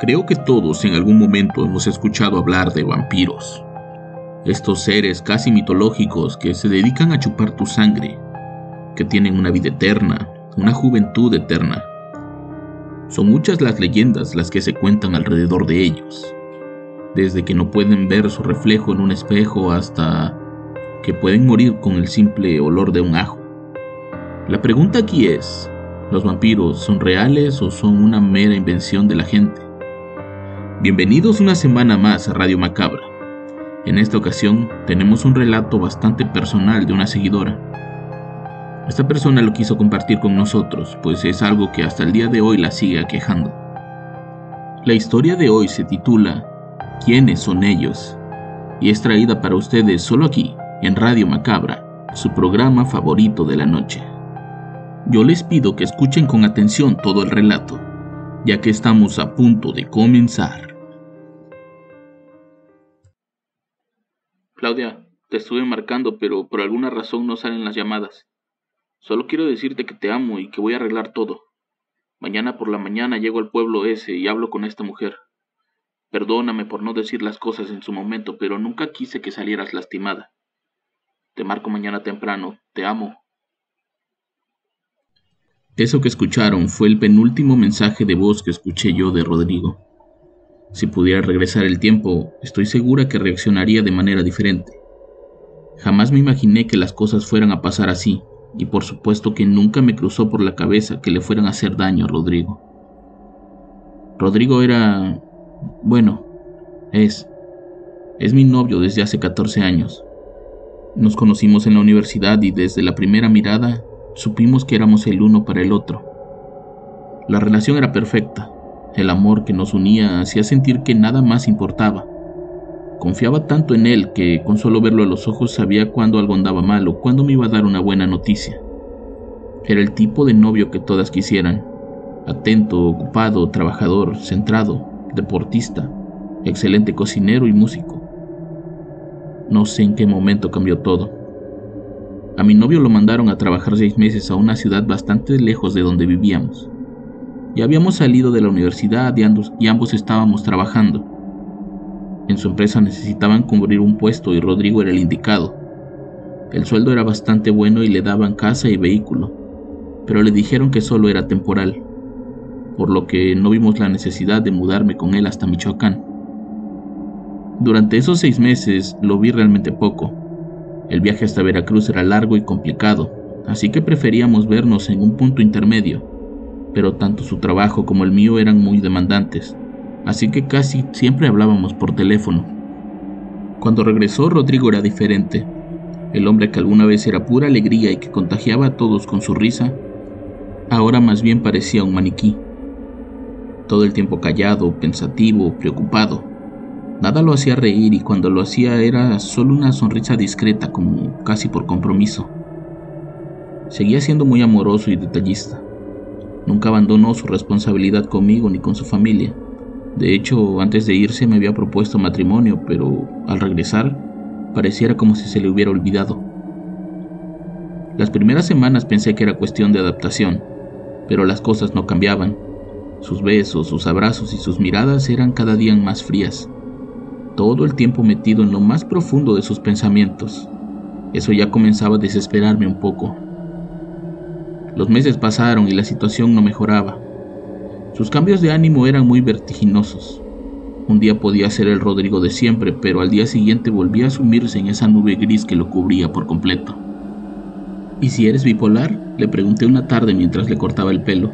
Creo que todos en algún momento hemos escuchado hablar de vampiros. Estos seres casi mitológicos que se dedican a chupar tu sangre, que tienen una vida eterna, una juventud eterna. Son muchas las leyendas las que se cuentan alrededor de ellos, desde que no pueden ver su reflejo en un espejo hasta que pueden morir con el simple olor de un ajo. La pregunta aquí es, ¿los vampiros son reales o son una mera invención de la gente? Bienvenidos una semana más a Radio Macabra. En esta ocasión tenemos un relato bastante personal de una seguidora. Esta persona lo quiso compartir con nosotros, pues es algo que hasta el día de hoy la sigue aquejando. La historia de hoy se titula ¿Quiénes son ellos? y es traída para ustedes solo aquí, en Radio Macabra, su programa favorito de la noche. Yo les pido que escuchen con atención todo el relato, ya que estamos a punto de comenzar. Claudia, te estuve marcando, pero por alguna razón no salen las llamadas. Solo quiero decirte que te amo y que voy a arreglar todo. Mañana por la mañana llego al pueblo ese y hablo con esta mujer. Perdóname por no decir las cosas en su momento, pero nunca quise que salieras lastimada. Te marco mañana temprano. Te amo. Eso que escucharon fue el penúltimo mensaje de voz que escuché yo de Rodrigo. Si pudiera regresar el tiempo, estoy segura que reaccionaría de manera diferente. Jamás me imaginé que las cosas fueran a pasar así, y por supuesto que nunca me cruzó por la cabeza que le fueran a hacer daño a Rodrigo. Rodrigo era... bueno, es... es mi novio desde hace 14 años. Nos conocimos en la universidad y desde la primera mirada supimos que éramos el uno para el otro. La relación era perfecta, el amor que nos unía hacía sentir que nada más importaba. Confiaba tanto en él que con solo verlo a los ojos sabía cuándo algo andaba mal o cuándo me iba a dar una buena noticia. Era el tipo de novio que todas quisieran. Atento, ocupado, trabajador, centrado, deportista, excelente cocinero y músico. No sé en qué momento cambió todo. A mi novio lo mandaron a trabajar seis meses a una ciudad bastante lejos de donde vivíamos. Ya habíamos salido de la universidad y ambos, estábamos trabajando. En su empresa necesitaban cubrir un puesto y Rodrigo era el indicado. El sueldo era bastante bueno y le daban casa y vehículo, pero le dijeron que solo era temporal, por lo que no vimos la necesidad de mudarme con él hasta Michoacán. Durante esos seis meses lo vi realmente poco. El viaje hasta Veracruz era largo y complicado, así que preferíamos vernos en un punto intermedio pero tanto su trabajo como el mío eran muy demandantes, así que casi siempre hablábamos por teléfono. Cuando regresó Rodrigo era diferente. El hombre que alguna vez era pura alegría y que contagiaba a todos con su risa, ahora más bien parecía un maniquí. Todo el tiempo callado, pensativo, preocupado. Nada lo hacía reír y cuando lo hacía era solo una sonrisa discreta como casi por compromiso. Seguía siendo muy amoroso y detallista. Nunca abandonó su responsabilidad conmigo ni con su familia. De hecho, antes de irse me había propuesto matrimonio, pero al regresar pareciera como si se le hubiera olvidado. Las primeras semanas pensé que era cuestión de adaptación, pero las cosas no cambiaban. Sus besos, sus abrazos y sus miradas eran cada día más frías, todo el tiempo metido en lo más profundo de sus pensamientos. Eso ya comenzaba a desesperarme un poco. Los meses pasaron y la situación no mejoraba. Sus cambios de ánimo eran muy vertiginosos. Un día podía ser el Rodrigo de siempre, pero al día siguiente volvía a sumirse en esa nube gris que lo cubría por completo. ¿Y si eres bipolar? Le pregunté una tarde mientras le cortaba el pelo.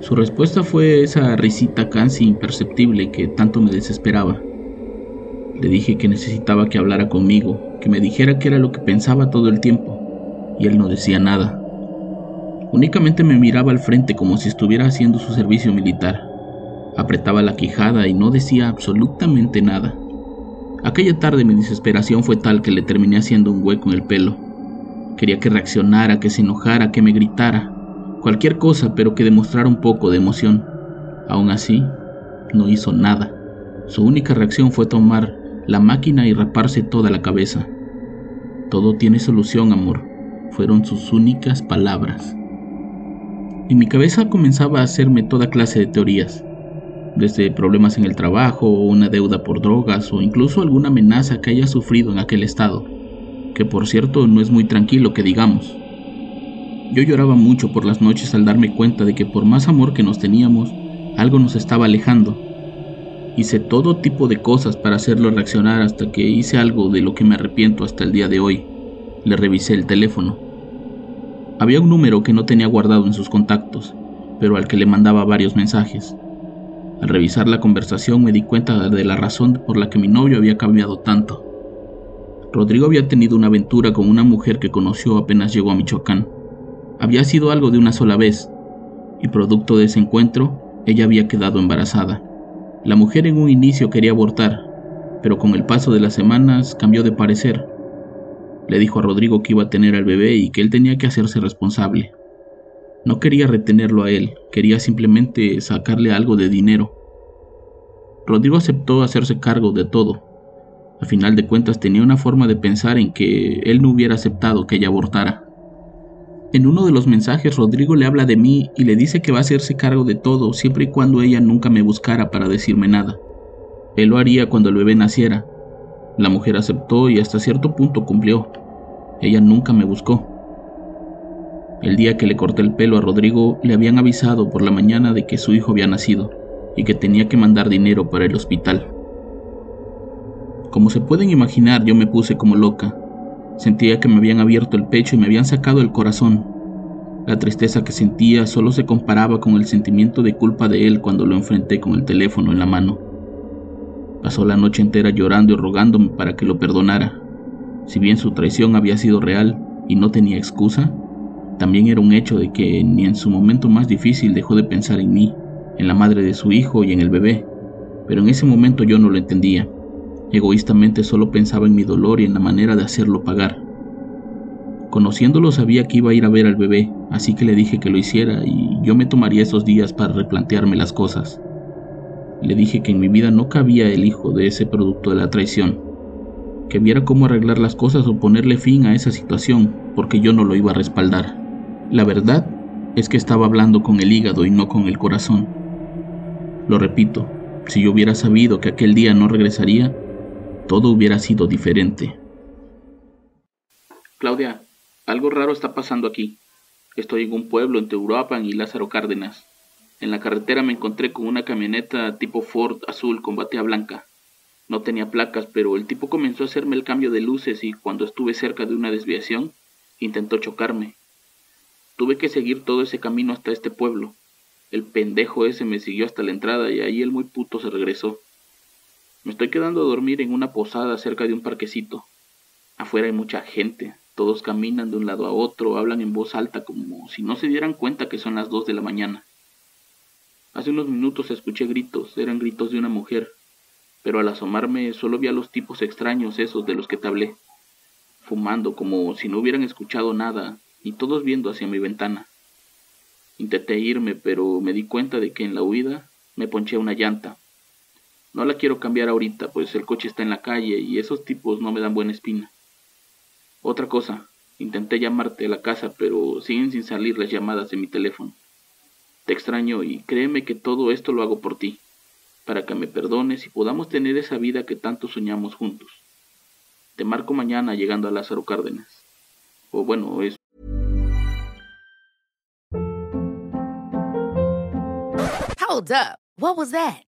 Su respuesta fue esa risita casi imperceptible que tanto me desesperaba. Le dije que necesitaba que hablara conmigo, que me dijera qué era lo que pensaba todo el tiempo, y él no decía nada. Únicamente me miraba al frente como si estuviera haciendo su servicio militar. Apretaba la quijada y no decía absolutamente nada. Aquella tarde mi desesperación fue tal que le terminé haciendo un hueco en el pelo. Quería que reaccionara, que se enojara, que me gritara, cualquier cosa, pero que demostrara un poco de emoción. Aún así, no hizo nada. Su única reacción fue tomar la máquina y raparse toda la cabeza. Todo tiene solución, amor, fueron sus únicas palabras. En mi cabeza comenzaba a hacerme toda clase de teorías, desde problemas en el trabajo, o una deuda por drogas o incluso alguna amenaza que haya sufrido en aquel estado, que por cierto no es muy tranquilo que digamos. Yo lloraba mucho por las noches al darme cuenta de que por más amor que nos teníamos, algo nos estaba alejando. Hice todo tipo de cosas para hacerlo reaccionar hasta que hice algo de lo que me arrepiento hasta el día de hoy. Le revisé el teléfono. Había un número que no tenía guardado en sus contactos, pero al que le mandaba varios mensajes. Al revisar la conversación me di cuenta de la razón por la que mi novio había cambiado tanto. Rodrigo había tenido una aventura con una mujer que conoció apenas llegó a Michoacán. Había sido algo de una sola vez, y producto de ese encuentro, ella había quedado embarazada. La mujer en un inicio quería abortar, pero con el paso de las semanas cambió de parecer le dijo a Rodrigo que iba a tener al bebé y que él tenía que hacerse responsable. No quería retenerlo a él, quería simplemente sacarle algo de dinero. Rodrigo aceptó hacerse cargo de todo. A final de cuentas tenía una forma de pensar en que él no hubiera aceptado que ella abortara. En uno de los mensajes Rodrigo le habla de mí y le dice que va a hacerse cargo de todo siempre y cuando ella nunca me buscara para decirme nada. Él lo haría cuando el bebé naciera, la mujer aceptó y hasta cierto punto cumplió. Ella nunca me buscó. El día que le corté el pelo a Rodrigo, le habían avisado por la mañana de que su hijo había nacido y que tenía que mandar dinero para el hospital. Como se pueden imaginar, yo me puse como loca. Sentía que me habían abierto el pecho y me habían sacado el corazón. La tristeza que sentía solo se comparaba con el sentimiento de culpa de él cuando lo enfrenté con el teléfono en la mano. Pasó la noche entera llorando y rogándome para que lo perdonara. Si bien su traición había sido real y no tenía excusa, también era un hecho de que ni en su momento más difícil dejó de pensar en mí, en la madre de su hijo y en el bebé. Pero en ese momento yo no lo entendía. Egoístamente solo pensaba en mi dolor y en la manera de hacerlo pagar. Conociéndolo sabía que iba a ir a ver al bebé, así que le dije que lo hiciera y yo me tomaría esos días para replantearme las cosas. Le dije que en mi vida no cabía el hijo de ese producto de la traición, que viera cómo arreglar las cosas o ponerle fin a esa situación, porque yo no lo iba a respaldar. La verdad es que estaba hablando con el hígado y no con el corazón. Lo repito, si yo hubiera sabido que aquel día no regresaría, todo hubiera sido diferente. Claudia, algo raro está pasando aquí. Estoy en un pueblo entre Uruapan y Lázaro Cárdenas. En la carretera me encontré con una camioneta tipo Ford azul con batea blanca. No tenía placas, pero el tipo comenzó a hacerme el cambio de luces y cuando estuve cerca de una desviación, intentó chocarme. Tuve que seguir todo ese camino hasta este pueblo. El pendejo ese me siguió hasta la entrada y ahí el muy puto se regresó. Me estoy quedando a dormir en una posada cerca de un parquecito. Afuera hay mucha gente, todos caminan de un lado a otro, hablan en voz alta como si no se dieran cuenta que son las dos de la mañana. Hace unos minutos escuché gritos, eran gritos de una mujer, pero al asomarme solo vi a los tipos extraños esos de los que te hablé, fumando como si no hubieran escuchado nada y todos viendo hacia mi ventana. Intenté irme, pero me di cuenta de que en la huida me ponché una llanta. No la quiero cambiar ahorita, pues el coche está en la calle y esos tipos no me dan buena espina. Otra cosa, intenté llamarte a la casa, pero siguen sin salir las llamadas de mi teléfono. Te extraño y créeme que todo esto lo hago por ti, para que me perdones y podamos tener esa vida que tanto soñamos juntos. Te marco mañana llegando a Lázaro Cárdenas. O bueno, es... Hold up.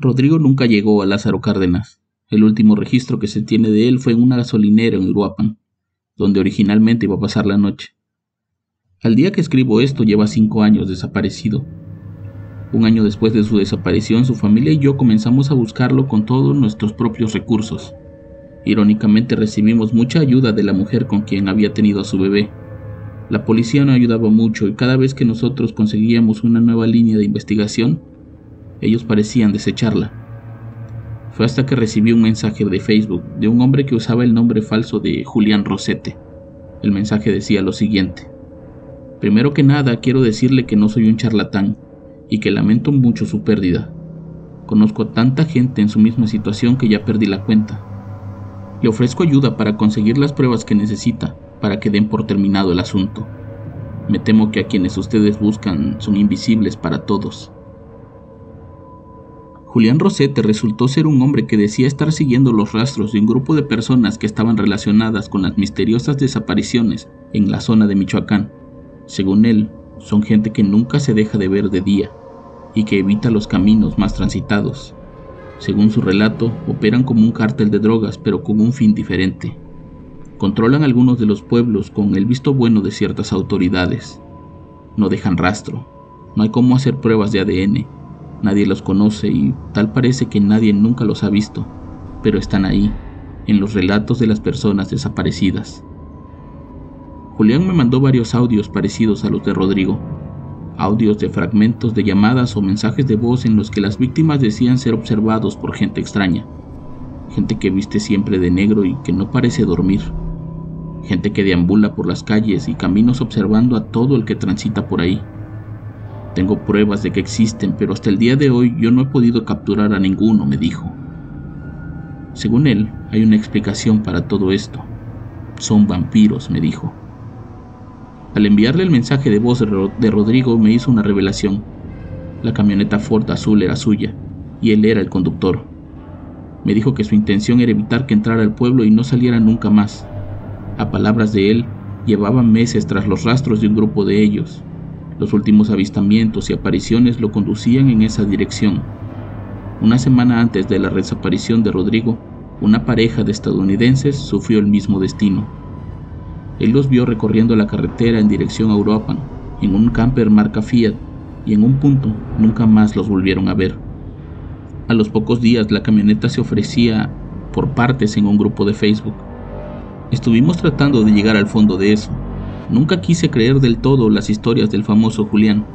Rodrigo nunca llegó a Lázaro Cárdenas. El último registro que se tiene de él fue en una gasolinera en Uruapan, donde originalmente iba a pasar la noche. Al día que escribo esto lleva cinco años desaparecido. Un año después de su desaparición, su familia y yo comenzamos a buscarlo con todos nuestros propios recursos. Irónicamente recibimos mucha ayuda de la mujer con quien había tenido a su bebé. La policía no ayudaba mucho y cada vez que nosotros conseguíamos una nueva línea de investigación, ellos parecían desecharla. Fue hasta que recibí un mensaje de Facebook de un hombre que usaba el nombre falso de Julián Rosete. El mensaje decía lo siguiente. Primero que nada, quiero decirle que no soy un charlatán y que lamento mucho su pérdida. Conozco a tanta gente en su misma situación que ya perdí la cuenta. Le ofrezco ayuda para conseguir las pruebas que necesita para que den por terminado el asunto. Me temo que a quienes ustedes buscan son invisibles para todos. Julián Rosete resultó ser un hombre que decía estar siguiendo los rastros de un grupo de personas que estaban relacionadas con las misteriosas desapariciones en la zona de Michoacán. Según él, son gente que nunca se deja de ver de día y que evita los caminos más transitados. Según su relato, operan como un cártel de drogas pero con un fin diferente. Controlan algunos de los pueblos con el visto bueno de ciertas autoridades. No dejan rastro. No hay cómo hacer pruebas de ADN Nadie los conoce y tal parece que nadie nunca los ha visto, pero están ahí, en los relatos de las personas desaparecidas. Julián me mandó varios audios parecidos a los de Rodrigo, audios de fragmentos de llamadas o mensajes de voz en los que las víctimas decían ser observados por gente extraña, gente que viste siempre de negro y que no parece dormir, gente que deambula por las calles y caminos observando a todo el que transita por ahí tengo pruebas de que existen, pero hasta el día de hoy yo no he podido capturar a ninguno, me dijo. Según él, hay una explicación para todo esto. Son vampiros, me dijo. Al enviarle el mensaje de voz de Rodrigo me hizo una revelación. La camioneta Ford azul era suya, y él era el conductor. Me dijo que su intención era evitar que entrara al pueblo y no saliera nunca más. A palabras de él, llevaban meses tras los rastros de un grupo de ellos, los últimos avistamientos y apariciones lo conducían en esa dirección. Una semana antes de la desaparición de Rodrigo, una pareja de estadounidenses sufrió el mismo destino. Él los vio recorriendo la carretera en dirección a Europa, en un camper marca Fiat, y en un punto nunca más los volvieron a ver. A los pocos días la camioneta se ofrecía por partes en un grupo de Facebook. Estuvimos tratando de llegar al fondo de eso, Nunca quise creer del todo las historias del famoso Julián,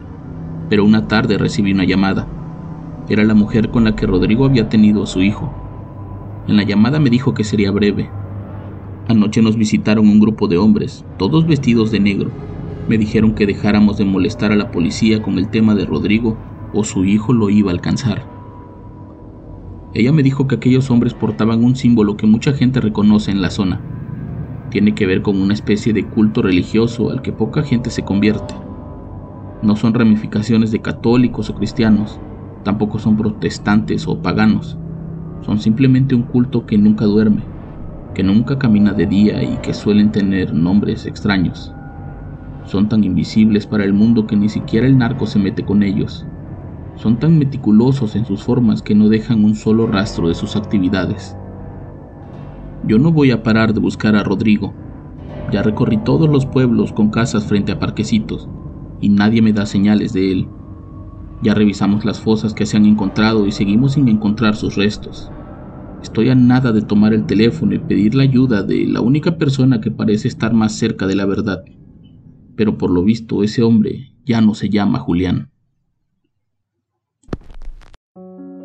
pero una tarde recibí una llamada. Era la mujer con la que Rodrigo había tenido a su hijo. En la llamada me dijo que sería breve. Anoche nos visitaron un grupo de hombres, todos vestidos de negro. Me dijeron que dejáramos de molestar a la policía con el tema de Rodrigo o su hijo lo iba a alcanzar. Ella me dijo que aquellos hombres portaban un símbolo que mucha gente reconoce en la zona, tiene que ver con una especie de culto religioso al que poca gente se convierte. No son ramificaciones de católicos o cristianos, tampoco son protestantes o paganos, son simplemente un culto que nunca duerme, que nunca camina de día y que suelen tener nombres extraños. Son tan invisibles para el mundo que ni siquiera el narco se mete con ellos. Son tan meticulosos en sus formas que no dejan un solo rastro de sus actividades. Yo no voy a parar de buscar a Rodrigo. Ya recorrí todos los pueblos con casas frente a parquecitos y nadie me da señales de él. Ya revisamos las fosas que se han encontrado y seguimos sin encontrar sus restos. Estoy a nada de tomar el teléfono y pedir la ayuda de la única persona que parece estar más cerca de la verdad. Pero por lo visto ese hombre ya no se llama Julián.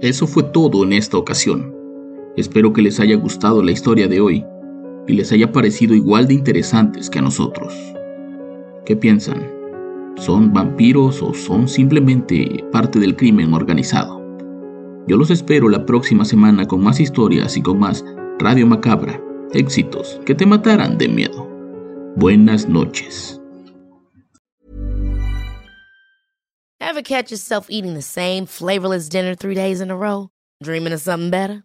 Eso fue todo en esta ocasión. Espero que les haya gustado la historia de hoy y les haya parecido igual de interesantes que a nosotros. ¿Qué piensan? ¿Son vampiros o son simplemente parte del crimen organizado? Yo los espero la próxima semana con más historias y con más Radio Macabra, éxitos que te matarán de miedo. Buenas noches. Ever catch yourself eating the same flavorless dinner three days in a row? Dreaming of something better?